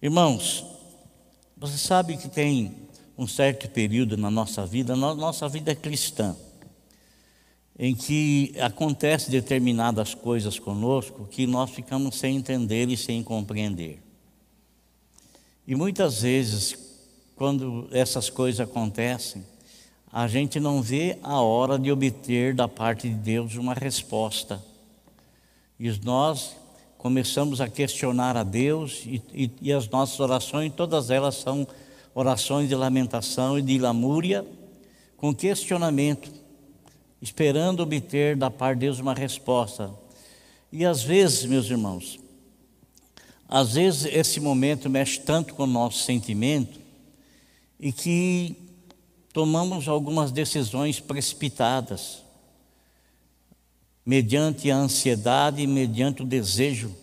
Irmãos, você sabe que tem um certo período na nossa vida, na nossa vida cristã, em que acontece determinadas coisas conosco que nós ficamos sem entender e sem compreender. E muitas vezes, quando essas coisas acontecem, a gente não vê a hora de obter da parte de Deus uma resposta. E nós começamos a questionar a Deus e, e, e, as nossas orações, todas elas são orações de lamentação e de lamúria, com questionamento, esperando obter da parte de Deus uma resposta. E às vezes, meus irmãos, às vezes esse momento mexe tanto com o nosso sentimento e que tomamos algumas decisões precipitadas, mediante a ansiedade, mediante o desejo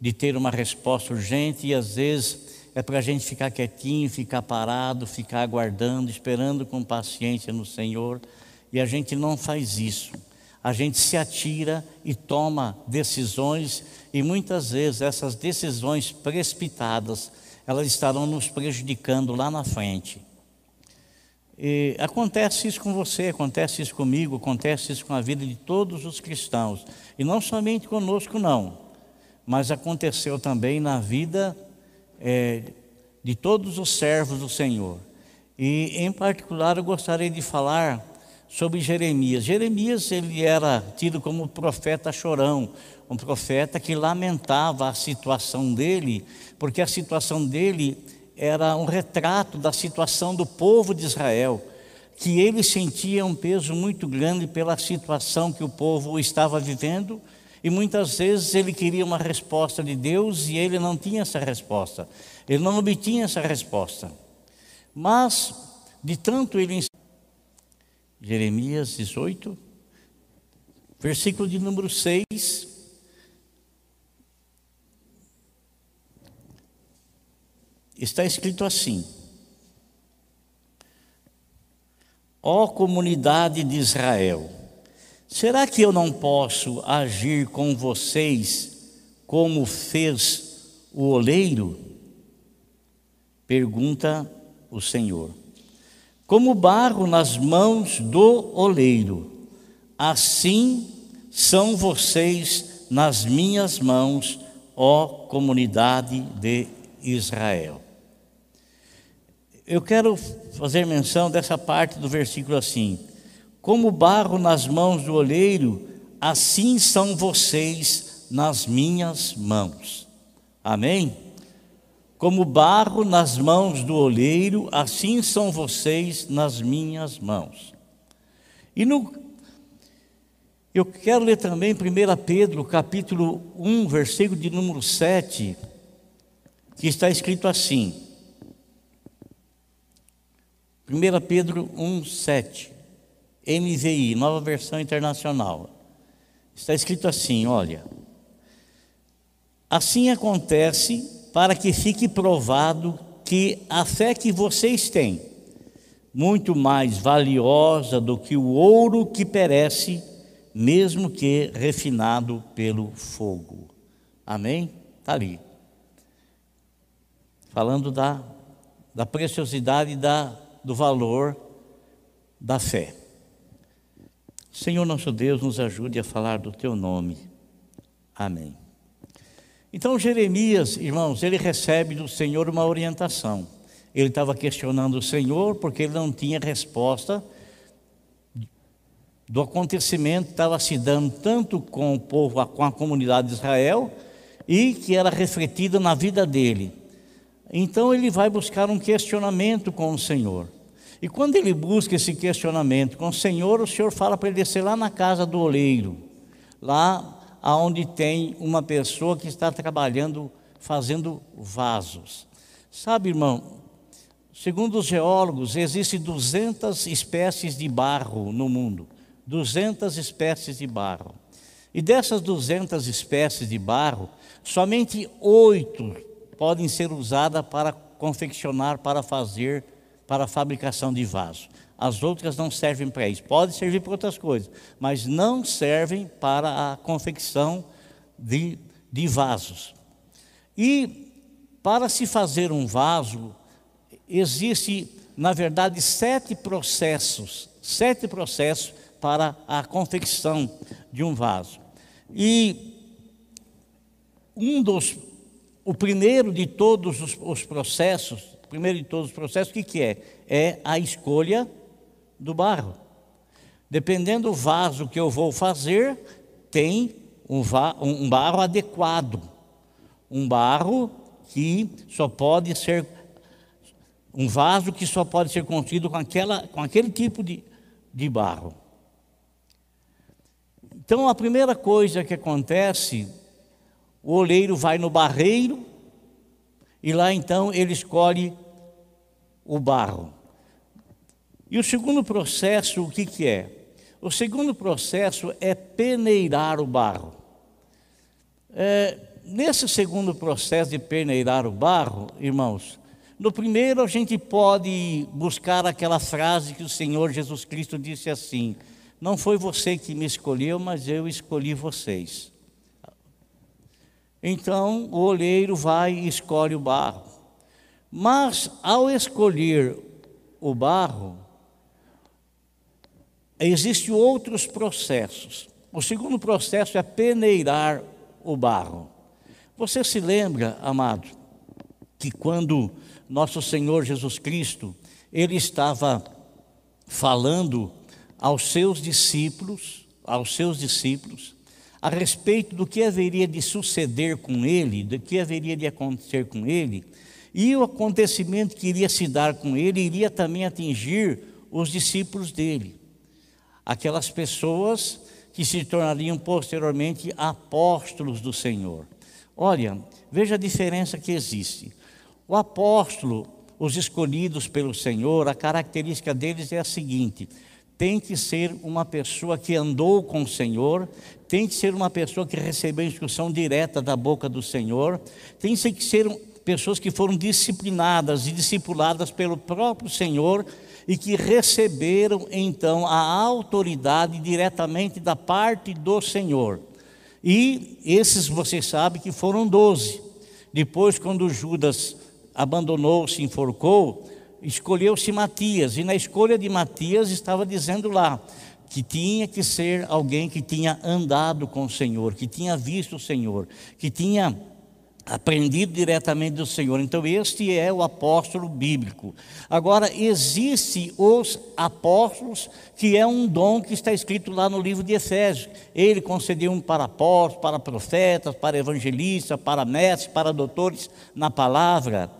de ter uma resposta urgente, e às vezes é para a gente ficar quietinho, ficar parado, ficar aguardando, esperando com paciência no Senhor, e a gente não faz isso. A gente se atira e toma decisões, e muitas vezes essas decisões precipitadas, elas estarão nos prejudicando lá na frente. E acontece isso com você, acontece isso comigo, acontece isso com a vida de todos os cristãos. E não somente conosco, não, mas aconteceu também na vida é, de todos os servos do Senhor. E, em particular, eu gostaria de falar sobre Jeremias. Jeremias ele era tido como profeta chorão, um profeta que lamentava a situação dele, porque a situação dele era um retrato da situação do povo de Israel, que ele sentia um peso muito grande pela situação que o povo estava vivendo, e muitas vezes ele queria uma resposta de Deus e ele não tinha essa resposta, ele não obtinha essa resposta. Mas, de tanto ele. Jeremias 18, versículo de número 6 está escrito assim: Ó oh, comunidade de Israel, será que eu não posso agir com vocês como fez o oleiro? Pergunta o Senhor. Como barro nas mãos do oleiro, assim são vocês nas minhas mãos, ó comunidade de Israel. Eu quero fazer menção dessa parte do versículo assim: Como barro nas mãos do olheiro, assim são vocês nas minhas mãos. Amém? Como barro nas mãos do olheiro, assim são vocês nas minhas mãos. E no eu quero ler também 1 Pedro, capítulo 1, versículo de número 7, que está escrito assim: 1 Pedro 1, 7, NVI, nova versão internacional. Está escrito assim: olha. Assim acontece para que fique provado que a fé que vocês têm, muito mais valiosa do que o ouro que perece, mesmo que refinado pelo fogo. Amém? Está ali. Falando da, da preciosidade da do valor da fé. Senhor nosso Deus, nos ajude a falar do teu nome. Amém. Então, Jeremias, irmãos, ele recebe do Senhor uma orientação. Ele estava questionando o Senhor porque ele não tinha resposta do acontecimento estava se dando tanto com o povo, com a comunidade de Israel, e que era refletida na vida dele. Então ele vai buscar um questionamento com o Senhor. E quando ele busca esse questionamento com o Senhor, o Senhor fala para ele descer lá na casa do oleiro, lá onde tem uma pessoa que está trabalhando, fazendo vasos. Sabe, irmão, segundo os geólogos, existem 200 espécies de barro no mundo. 200 espécies de barro. E dessas 200 espécies de barro, somente oito podem ser usadas para confeccionar, para fazer para a fabricação de vasos. As outras não servem para isso. Pode servir para outras coisas, mas não servem para a confecção de, de vasos. E para se fazer um vaso, existe, na verdade, sete processos, sete processos para a confecção de um vaso. E um dos, o primeiro de todos os, os processos, primeiro de todos os processos, o que, que é? É a escolha do barro. Dependendo do vaso que eu vou fazer, tem um, um barro adequado, um barro que só pode ser um vaso que só pode ser construído com, aquela, com aquele tipo de, de barro. Então, a primeira coisa que acontece, o oleiro vai no barreiro e lá então ele escolhe o barro. E o segundo processo, o que, que é? O segundo processo é peneirar o barro. É, nesse segundo processo de peneirar o barro, irmãos, no primeiro a gente pode buscar aquela frase que o Senhor Jesus Cristo disse assim: Não foi você que me escolheu, mas eu escolhi vocês. Então o olheiro vai e escolhe o barro. Mas ao escolher o barro, Existem outros processos. O segundo processo é peneirar o barro. Você se lembra, amado, que quando nosso Senhor Jesus Cristo, ele estava falando aos seus discípulos, aos seus discípulos, a respeito do que haveria de suceder com ele, do que haveria de acontecer com ele, e o acontecimento que iria se dar com ele iria também atingir os discípulos dele aquelas pessoas que se tornariam posteriormente apóstolos do Senhor. Olha, veja a diferença que existe. O apóstolo, os escolhidos pelo Senhor, a característica deles é a seguinte: tem que ser uma pessoa que andou com o Senhor, tem que ser uma pessoa que recebeu instrução direta da boca do Senhor, tem que ser pessoas que foram disciplinadas e discipuladas pelo próprio Senhor e que receberam então a autoridade diretamente da parte do Senhor. E esses vocês sabem que foram doze. Depois, quando Judas abandonou, se enforcou, escolheu-se Matias, e na escolha de Matias estava dizendo lá que tinha que ser alguém que tinha andado com o Senhor, que tinha visto o Senhor, que tinha aprendido diretamente do Senhor. Então, este é o apóstolo bíblico. Agora, existe os apóstolos, que é um dom que está escrito lá no livro de Efésios. Ele concedeu um para apóstolos, para profetas, para evangelistas, para mestres, para doutores na palavra.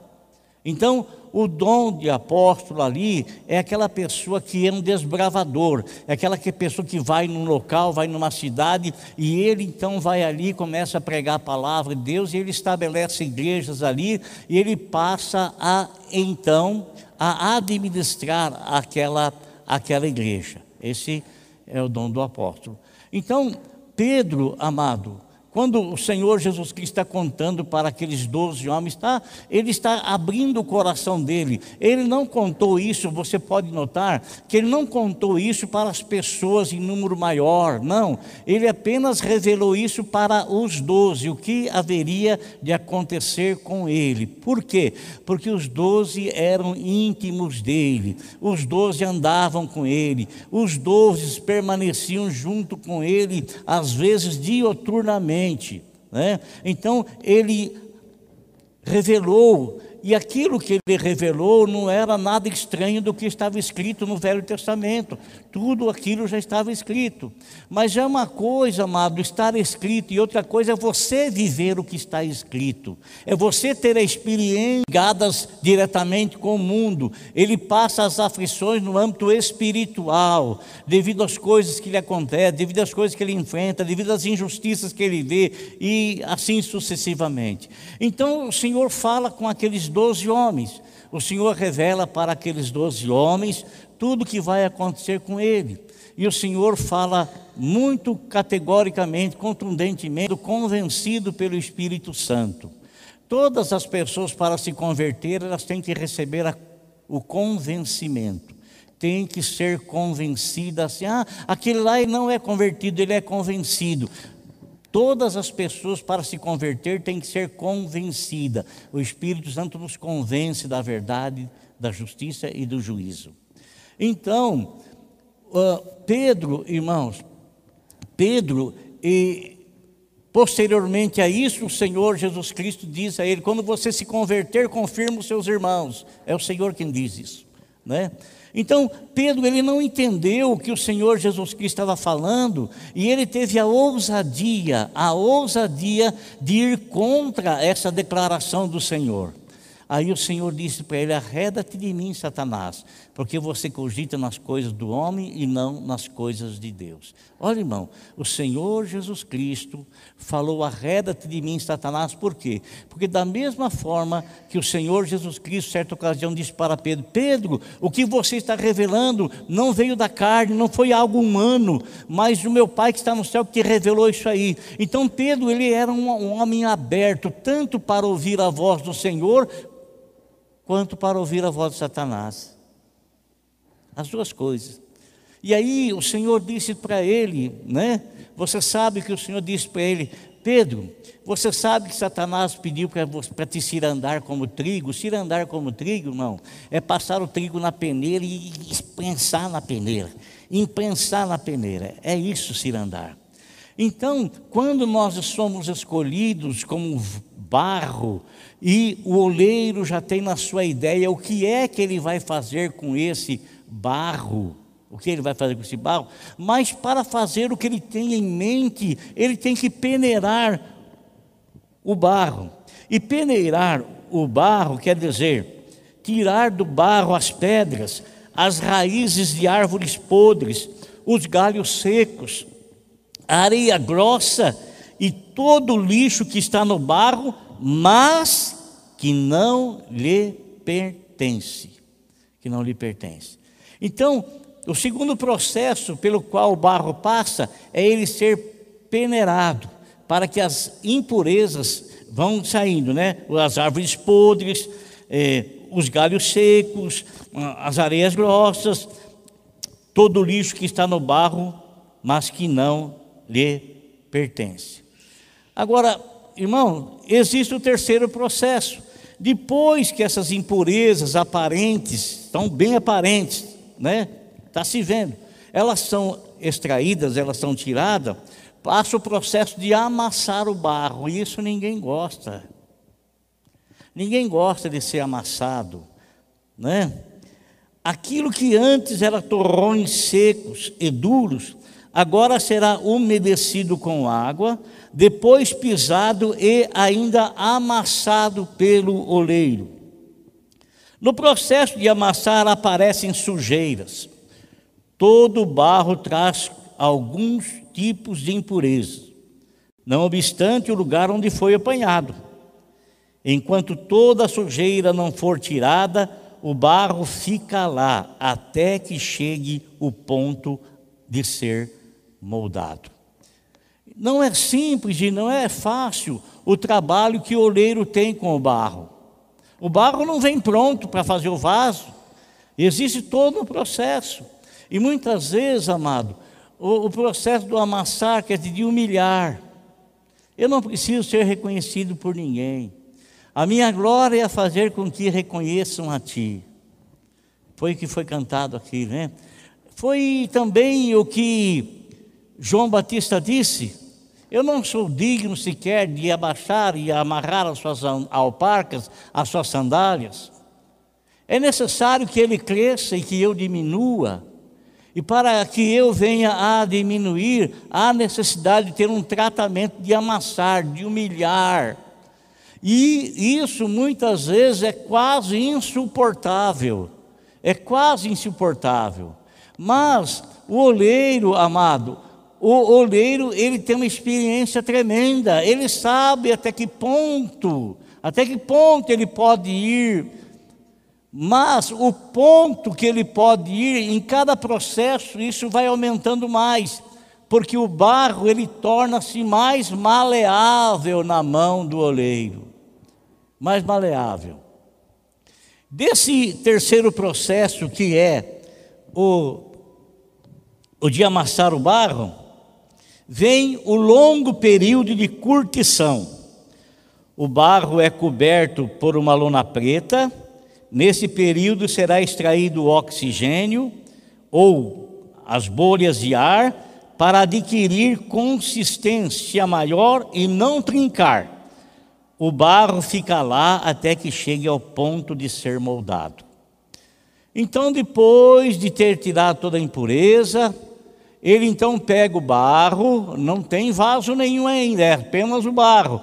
Então, o dom de apóstolo ali é aquela pessoa que é um desbravador, é aquela que pessoa que vai num local, vai numa cidade e ele então vai ali, começa a pregar a palavra de Deus e ele estabelece igrejas ali e ele passa a então a administrar aquela aquela igreja. Esse é o dom do apóstolo. Então, Pedro, amado, quando o Senhor Jesus Cristo está contando para aqueles doze homens, tá, ele está abrindo o coração dele. Ele não contou isso, você pode notar, que ele não contou isso para as pessoas em número maior, não. Ele apenas revelou isso para os doze, o que haveria de acontecer com ele. Por quê? Porque os doze eram íntimos dele, os doze andavam com ele, os doze permaneciam junto com ele, às vezes dioturnamente né? Então ele revelou e aquilo que ele revelou não era nada estranho do que estava escrito no Velho Testamento. Tudo aquilo já estava escrito. Mas é uma coisa, amado, estar escrito, e outra coisa é você viver o que está escrito. É você ter experiências diretamente com o mundo. Ele passa as aflições no âmbito espiritual, devido às coisas que lhe acontecem, devido às coisas que ele enfrenta, devido às injustiças que ele vê, e assim sucessivamente. Então o Senhor fala com aqueles doze homens. O Senhor revela para aqueles doze homens tudo o que vai acontecer com ele. E o Senhor fala muito categoricamente, contundentemente, convencido pelo Espírito Santo. Todas as pessoas, para se converter, elas têm que receber a, o convencimento. Tem que ser convencida assim, ah, aquele lá não é convertido, ele é convencido. Todas as pessoas, para se converter, têm que ser convencidas. O Espírito Santo nos convence da verdade, da justiça e do juízo. Então, uh, Pedro, irmãos, Pedro, e posteriormente a isso, o Senhor Jesus Cristo diz a ele: quando você se converter, confirma os seus irmãos. É o Senhor quem diz isso, né? Então, Pedro, ele não entendeu o que o Senhor Jesus Cristo estava falando, e ele teve a ousadia, a ousadia de ir contra essa declaração do Senhor. Aí o Senhor disse para ele: Arreda-te de mim, Satanás, porque você cogita nas coisas do homem e não nas coisas de Deus. Olha, irmão, o Senhor Jesus Cristo falou: Arreda-te de mim, Satanás, por quê? Porque, da mesma forma que o Senhor Jesus Cristo, certa ocasião, disse para Pedro: Pedro, o que você está revelando não veio da carne, não foi algo humano, mas o meu Pai que está no céu que revelou isso aí. Então, Pedro, ele era um homem aberto, tanto para ouvir a voz do Senhor, quanto para ouvir a voz de Satanás. As duas coisas. E aí o Senhor disse para ele, né? Você sabe que o Senhor disse para ele, Pedro, você sabe que Satanás pediu para te cirandar como trigo? Cirandar como trigo, irmão, é passar o trigo na peneira e imprensar na peneira. Imprensar na peneira. É isso, cirandar. Então, quando nós somos escolhidos como barro e o oleiro já tem na sua ideia o que é que ele vai fazer com esse barro. O que ele vai fazer com esse barro? Mas para fazer o que ele tem em mente, ele tem que peneirar o barro. E peneirar o barro quer dizer tirar do barro as pedras, as raízes de árvores podres, os galhos secos, a areia grossa e todo o lixo que está no barro mas que não lhe pertence. Que não lhe pertence. Então, o segundo processo pelo qual o barro passa é ele ser peneirado, para que as impurezas vão saindo, né? As árvores podres, eh, os galhos secos, as areias grossas, todo o lixo que está no barro, mas que não lhe pertence. Agora, irmão, existe o terceiro processo. Depois que essas impurezas aparentes, estão bem aparentes, né? Está se vendo. Elas são extraídas, elas são tiradas, passa o processo de amassar o barro, e isso ninguém gosta. Ninguém gosta de ser amassado, né? Aquilo que antes era torrões secos e duros, agora será umedecido com água, depois pisado e ainda amassado pelo oleiro. No processo de amassar aparecem sujeiras. Todo barro traz alguns tipos de impureza, não obstante o lugar onde foi apanhado. Enquanto toda a sujeira não for tirada, o barro fica lá até que chegue o ponto de ser moldado. Não é simples e não é fácil o trabalho que o oleiro tem com o barro. O barro não vem pronto para fazer o vaso, existe todo um processo. E muitas vezes, amado, o, o processo do amassar quer dizer de humilhar. Eu não preciso ser reconhecido por ninguém. A minha glória é fazer com que reconheçam a Ti. Foi o que foi cantado aqui, né? Foi também o que João Batista disse: Eu não sou digno sequer de abaixar e amarrar as suas alparcas, as suas sandálias. É necessário que ele cresça e que eu diminua. E para que eu venha a diminuir, há necessidade de ter um tratamento de amassar, de humilhar. E isso muitas vezes é quase insuportável. É quase insuportável. Mas o oleiro, amado, o oleiro, ele tem uma experiência tremenda, ele sabe até que ponto, até que ponto ele pode ir, mas o ponto que ele pode ir, em cada processo, isso vai aumentando mais, porque o barro, ele torna-se mais maleável na mão do oleiro, mais maleável. Desse terceiro processo, que é o, o de amassar o barro, vem o longo período de curtição. O barro é coberto por uma lona preta, nesse período será extraído o oxigênio ou as bolhas de ar para adquirir consistência maior e não trincar. O barro fica lá até que chegue ao ponto de ser moldado. Então, depois de ter tirado toda a impureza, ele então pega o barro, não tem vaso nenhum ainda, é apenas o barro.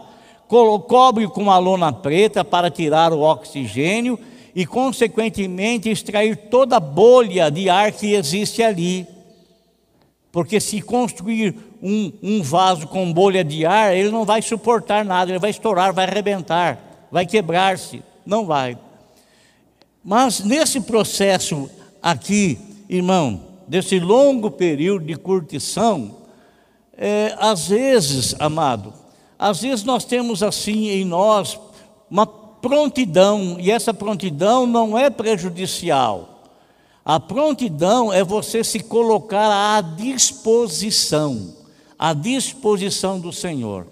Cobre com uma lona preta para tirar o oxigênio e, consequentemente, extrair toda a bolha de ar que existe ali. Porque se construir um, um vaso com bolha de ar, ele não vai suportar nada, ele vai estourar, vai arrebentar, vai quebrar-se. Não vai. Mas nesse processo aqui, irmão, desse longo período de curtição, é, às vezes, amado, às vezes nós temos assim em nós uma prontidão, e essa prontidão não é prejudicial. A prontidão é você se colocar à disposição, à disposição do Senhor.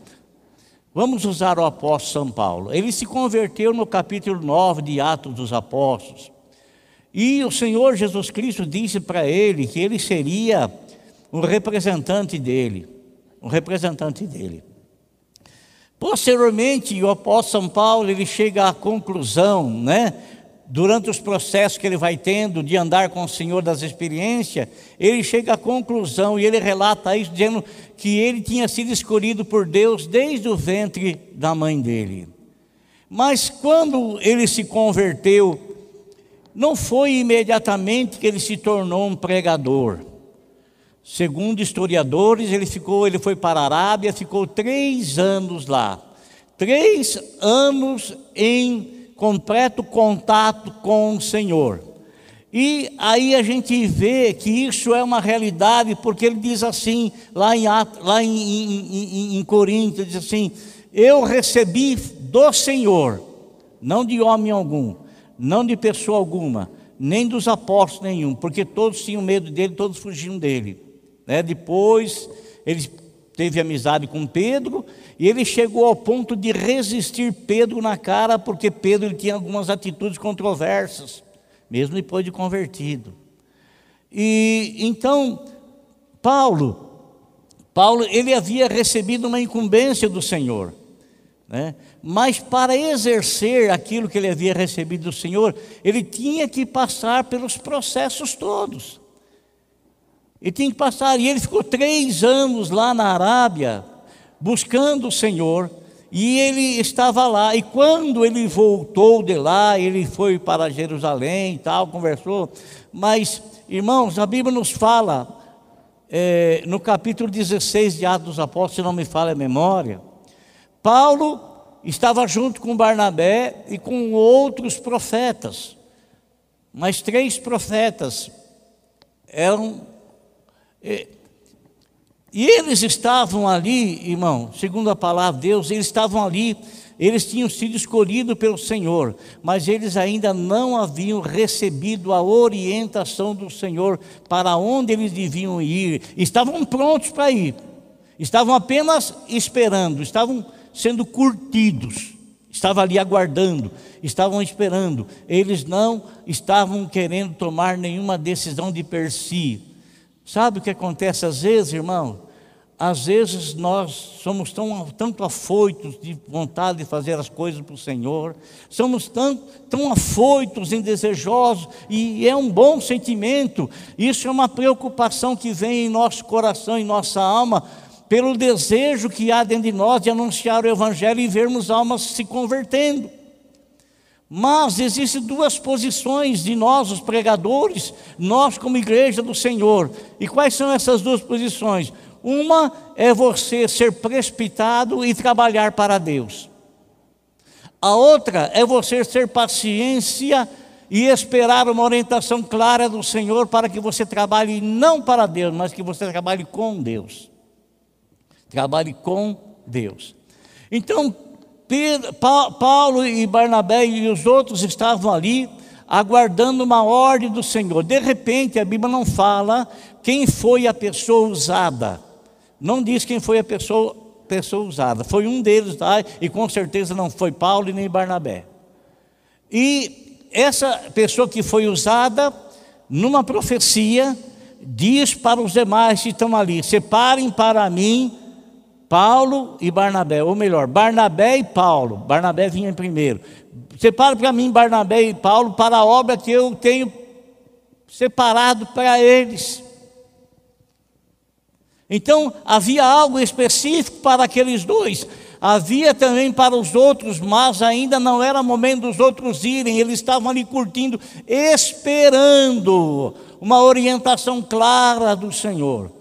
Vamos usar o apóstolo São Paulo. Ele se converteu no capítulo 9 de Atos dos Apóstolos. E o Senhor Jesus Cristo disse para ele que ele seria um representante dele, um representante dele. Posteriormente, o apóstolo São Paulo ele chega à conclusão, né? Durante os processos que ele vai tendo de andar com o Senhor das experiências, ele chega à conclusão e ele relata isso dizendo que ele tinha sido escolhido por Deus desde o ventre da mãe dele. Mas quando ele se converteu não foi imediatamente que ele se tornou um pregador. Segundo historiadores, ele ficou, ele foi para a Arábia, ficou três anos lá. Três anos em completo contato com o Senhor. E aí a gente vê que isso é uma realidade, porque ele diz assim, lá em, lá em, em, em, Coríntios, diz assim: Eu recebi do Senhor, não de homem algum, não de pessoa alguma, nem dos apóstolos nenhum, porque todos tinham medo dele, todos fugiam dele. Né? Depois ele teve amizade com Pedro e ele chegou ao ponto de resistir Pedro na cara, porque Pedro tinha algumas atitudes controversas, mesmo depois de convertido. E então Paulo, Paulo ele havia recebido uma incumbência do Senhor. Né? Mas para exercer aquilo que ele havia recebido do Senhor, ele tinha que passar pelos processos todos. Ele tinha que passar, e ele ficou três anos lá na Arábia, buscando o Senhor, e ele estava lá. E quando ele voltou de lá, ele foi para Jerusalém e tal, conversou. Mas, irmãos, a Bíblia nos fala, é, no capítulo 16 de Atos dos Apóstolos, se não me falha a memória, Paulo estava junto com Barnabé e com outros profetas, mas três profetas eram. E, e eles estavam ali, irmão, segundo a palavra de Deus, eles estavam ali, eles tinham sido escolhidos pelo Senhor, mas eles ainda não haviam recebido a orientação do Senhor para onde eles deviam ir, estavam prontos para ir, estavam apenas esperando, estavam sendo curtidos. Estava ali aguardando, estavam esperando. Eles não estavam querendo tomar nenhuma decisão de per si. Sabe o que acontece às vezes, irmão? Às vezes nós somos tão, tanto afoitos de vontade de fazer as coisas para o Senhor, somos tão, tão afoitos e desejosos, e é um bom sentimento, isso é uma preocupação que vem em nosso coração, em nossa alma, pelo desejo que há dentro de nós de anunciar o Evangelho e vermos almas se convertendo. Mas existem duas posições de nós, os pregadores, nós como igreja do Senhor. E quais são essas duas posições? Uma é você ser precipitado e trabalhar para Deus. A outra é você ter paciência e esperar uma orientação clara do Senhor para que você trabalhe não para Deus, mas que você trabalhe com Deus. Trabalhe com Deus. Então, Pedro, Paulo e Barnabé e os outros estavam ali aguardando uma ordem do Senhor. De repente, a Bíblia não fala quem foi a pessoa usada. Não diz quem foi a pessoa, pessoa usada. Foi um deles lá, e com certeza não foi Paulo e nem Barnabé. E essa pessoa que foi usada, numa profecia, diz para os demais que estão ali: separem para mim Paulo e Barnabé, ou melhor, Barnabé e Paulo. Barnabé vinha primeiro. Separa para mim Barnabé e Paulo para a obra que eu tenho separado para eles. Então havia algo específico para aqueles dois. Havia também para os outros, mas ainda não era momento dos outros irem, eles estavam ali curtindo, esperando uma orientação clara do Senhor.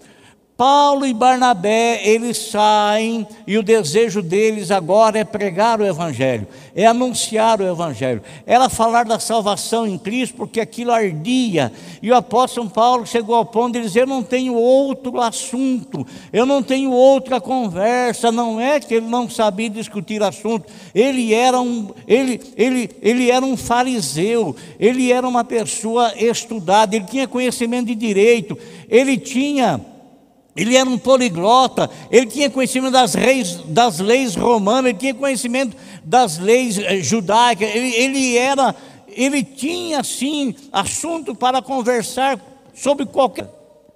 Paulo e Barnabé, eles saem e o desejo deles agora é pregar o Evangelho, é anunciar o Evangelho, era falar da salvação em Cristo, porque aquilo ardia. E o apóstolo Paulo chegou ao ponto de dizer: Eu não tenho outro assunto, eu não tenho outra conversa. Não é que ele não sabia discutir assunto, ele era um, ele, ele, ele era um fariseu, ele era uma pessoa estudada, ele tinha conhecimento de direito, ele tinha ele era um poliglota, ele tinha conhecimento das, reis, das leis romanas, ele tinha conhecimento das leis eh, judaicas, ele, ele, era, ele tinha sim assunto para conversar sobre qualquer,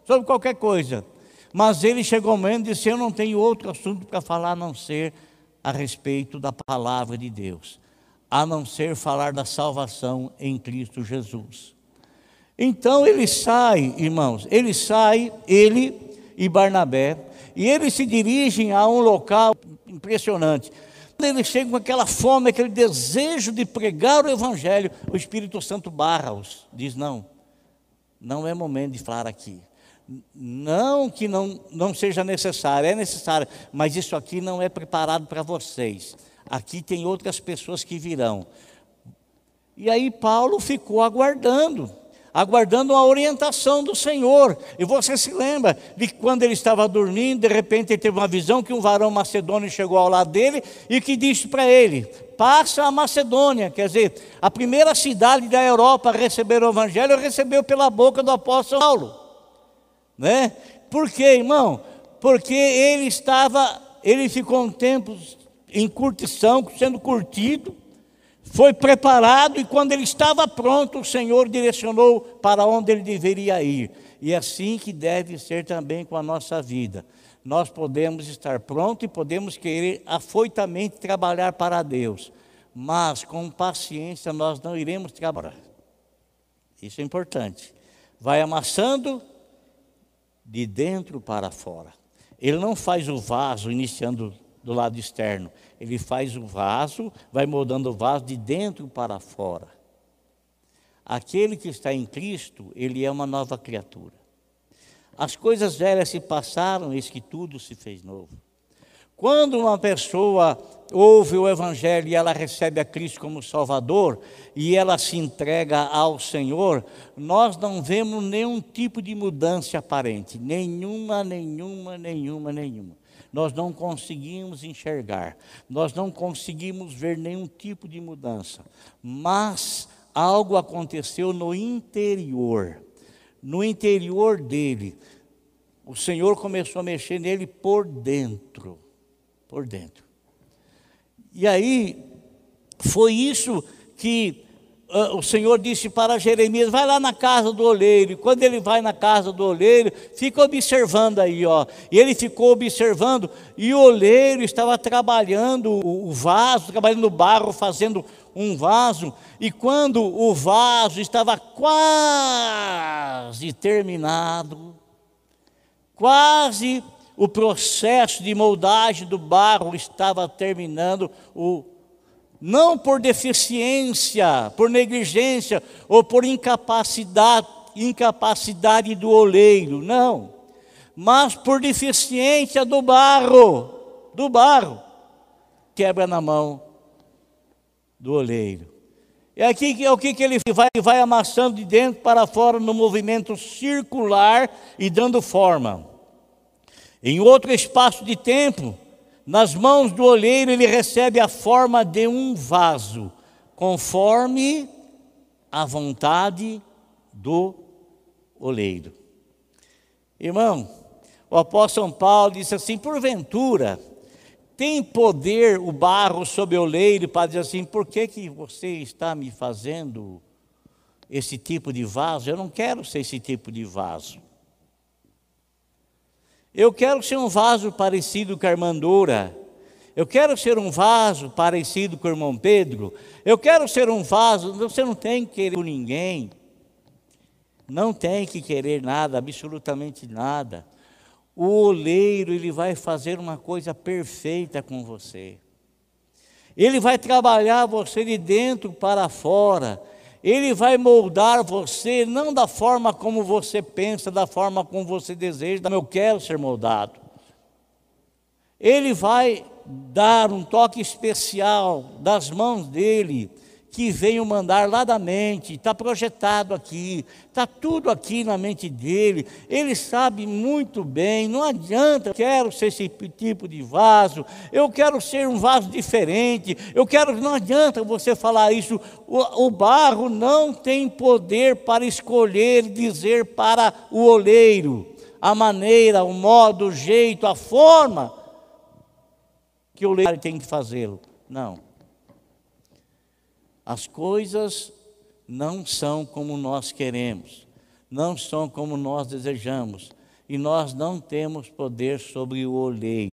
sobre qualquer coisa. Mas ele chegou ao momento e disse: Eu não tenho outro assunto para falar a não ser a respeito da palavra de Deus, a não ser falar da salvação em Cristo Jesus. Então ele sai, irmãos, ele sai, ele e Barnabé, e eles se dirigem a um local impressionante. Eles chegam com aquela fome, aquele desejo de pregar o Evangelho, o Espírito Santo barra-os, diz: não, não é momento de falar aqui. Não que não, não seja necessário, é necessário, mas isso aqui não é preparado para vocês. Aqui tem outras pessoas que virão. E aí Paulo ficou aguardando aguardando uma orientação do Senhor. E você se lembra de quando ele estava dormindo, de repente ele teve uma visão que um varão macedônio chegou ao lado dele e que disse para ele: Passa a Macedônia, quer dizer, a primeira cidade da Europa a receber o Evangelho recebeu pela boca do apóstolo Paulo. Né? Por quê, irmão? Porque ele estava, ele ficou um tempo em curtição, sendo curtido foi preparado e quando ele estava pronto, o Senhor direcionou para onde ele deveria ir. E é assim que deve ser também com a nossa vida. Nós podemos estar prontos e podemos querer afoitamente trabalhar para Deus, mas com paciência nós não iremos trabalhar. Isso é importante. Vai amassando de dentro para fora. Ele não faz o vaso iniciando do lado externo. Ele faz o vaso, vai moldando o vaso de dentro para fora. Aquele que está em Cristo, ele é uma nova criatura. As coisas velhas se passaram, eis que tudo se fez novo. Quando uma pessoa ouve o Evangelho e ela recebe a Cristo como Salvador e ela se entrega ao Senhor, nós não vemos nenhum tipo de mudança aparente, nenhuma, nenhuma, nenhuma, nenhuma nós não conseguimos enxergar, nós não conseguimos ver nenhum tipo de mudança, mas algo aconteceu no interior, no interior dele. O Senhor começou a mexer nele por dentro, por dentro. E aí, foi isso que o Senhor disse para Jeremias: vai lá na casa do oleiro. E quando ele vai na casa do oleiro, fica observando aí, ó. E ele ficou observando, e o oleiro estava trabalhando o vaso, trabalhando no barro, fazendo um vaso. E quando o vaso estava quase terminado, quase o processo de moldagem do barro estava terminando, o não por deficiência, por negligência ou por incapacidade, incapacidade do oleiro, não, mas por deficiência do barro, do barro, quebra na mão do oleiro. E aqui é o que, ele vai, vai amassando de dentro para fora no movimento circular e dando forma. Em outro espaço de tempo, nas mãos do olheiro ele recebe a forma de um vaso, conforme a vontade do oleiro. Irmão, O apóstolo São Paulo disse assim: porventura, tem poder o barro sobre o oleiro para dizer assim: por que, que você está me fazendo esse tipo de vaso? Eu não quero ser esse tipo de vaso. Eu quero ser um vaso parecido com a irmã Dora. Eu quero ser um vaso parecido com o irmão Pedro. Eu quero ser um vaso. Você não tem que querer ninguém. Não tem que querer nada, absolutamente nada. O oleiro, ele vai fazer uma coisa perfeita com você. Ele vai trabalhar você de dentro para fora. Ele vai moldar você não da forma como você pensa, da forma como você deseja, eu quero ser moldado. Ele vai dar um toque especial das mãos dele que veio mandar lá da mente, está projetado aqui, está tudo aqui na mente dele, ele sabe muito bem, não adianta, eu quero ser esse tipo de vaso, eu quero ser um vaso diferente, eu quero, não adianta você falar isso, o, o barro não tem poder para escolher, dizer para o oleiro, a maneira, o modo, o jeito, a forma que o oleiro tem que fazê-lo, não. As coisas não são como nós queremos, não são como nós desejamos, e nós não temos poder sobre o oleiro.